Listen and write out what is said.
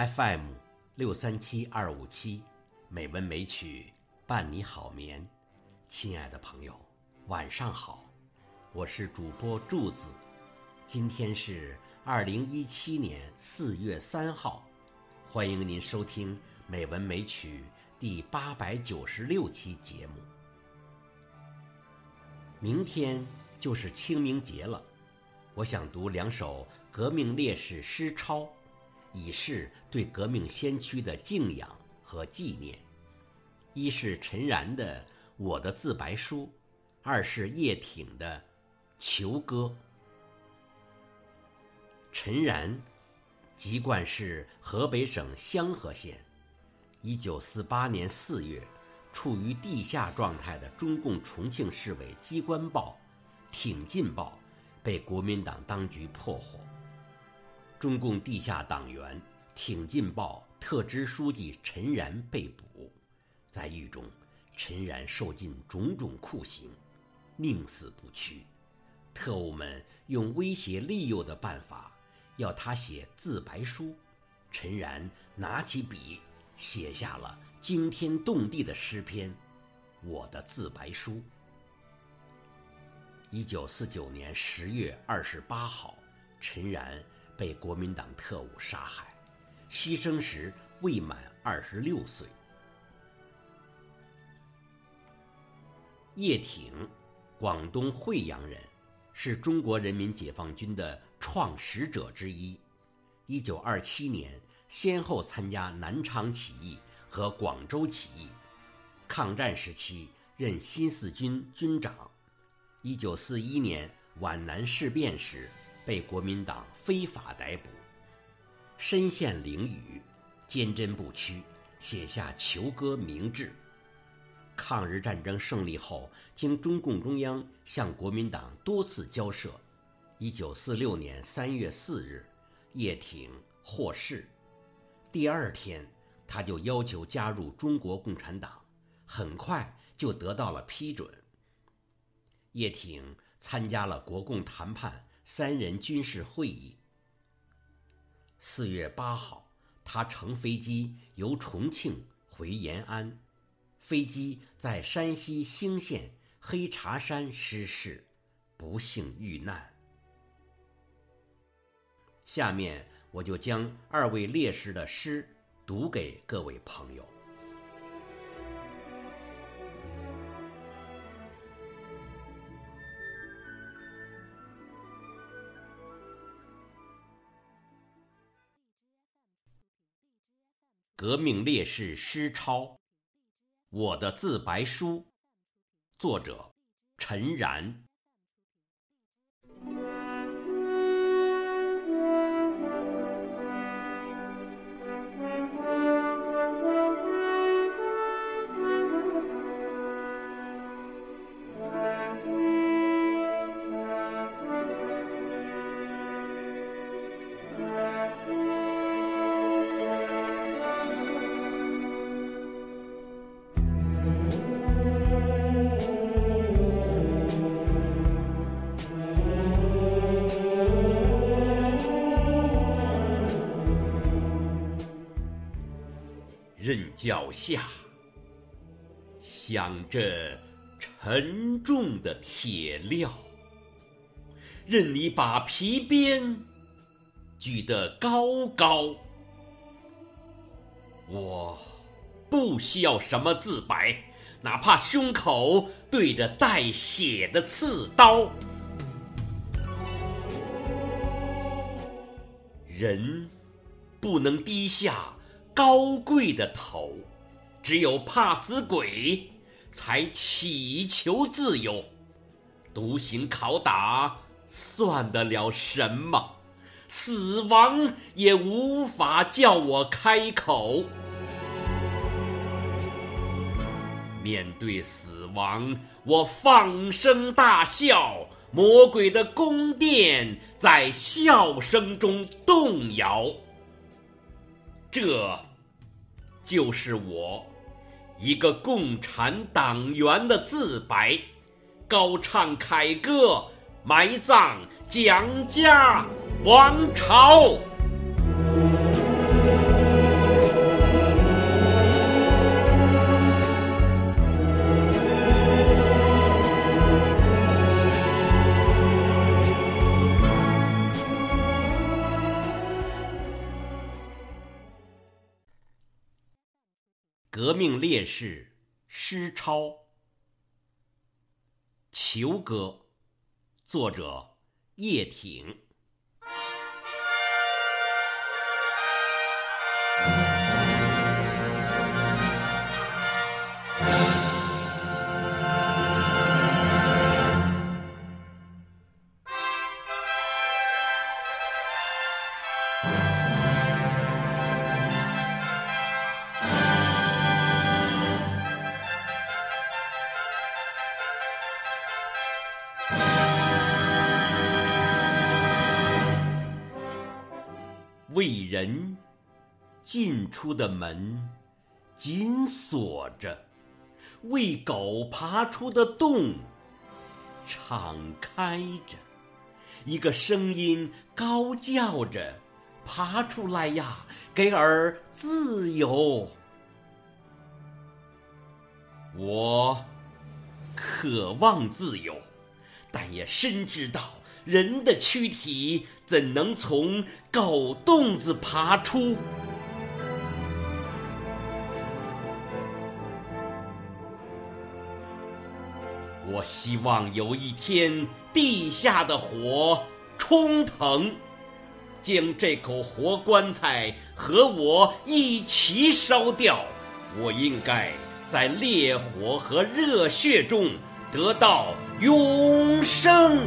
FM 六三七二五七，美文美曲伴你好眠。亲爱的朋友，晚上好，我是主播柱子。今天是二零一七年四月三号，欢迎您收听《美文美曲》第八百九十六期节目。明天就是清明节了，我想读两首革命烈士诗抄。以示对革命先驱的敬仰和纪念。一是陈然的《我的自白书》，二是叶挺的《求歌》。陈然，籍贯是河北省香河县。一九四八年四月，处于地下状态的中共重庆市委机关报《挺进报》被国民党当局破获。中共地下党员《挺进报》特支书记陈然被捕，在狱中，陈然受尽种种酷刑，宁死不屈。特务们用威胁利诱的办法，要他写自白书。陈然拿起笔，写下了惊天动地的诗篇《我的自白书》。一九四九年十月二十八号，陈然。被国民党特务杀害，牺牲时未满二十六岁。叶挺，广东惠阳人，是中国人民解放军的创始者之一。一九二七年，先后参加南昌起义和广州起义。抗战时期任新四军军长。一九四一年皖南事变时。被国民党非法逮捕，身陷囹圄，坚贞不屈，写下《求歌》明志。抗日战争胜利后，经中共中央向国民党多次交涉，一九四六年三月四日，叶挺获释。第二天，他就要求加入中国共产党，很快就得到了批准。叶挺参加了国共谈判。三人军事会议。四月八号，他乘飞机由重庆回延安，飞机在山西兴县黑茶山失事，不幸遇难。下面我就将二位烈士的诗读给各位朋友。革命烈士诗抄，《我的自白书》，作者陈然。脚下响着沉重的铁镣，任你把皮鞭举得高高。我不需要什么自白，哪怕胸口对着带血的刺刀。人不能低下。高贵的头，只有怕死鬼才祈求自由。独行拷打算得了什么？死亡也无法叫我开口。面对死亡，我放声大笑。魔鬼的宫殿在笑声中动摇。这，就是我，一个共产党员的自白，高唱凯歌，埋葬蒋家王朝。革命烈士施超。《求歌》，作者叶挺。为人进出的门紧锁着，为狗爬出的洞敞开着。一个声音高叫着：“爬出来呀，给儿自由！”我渴望自由，但也深知道。人的躯体怎能从狗洞子爬出？我希望有一天地下的火冲腾，将这口活棺材和我一起烧掉。我应该在烈火和热血中得到永生。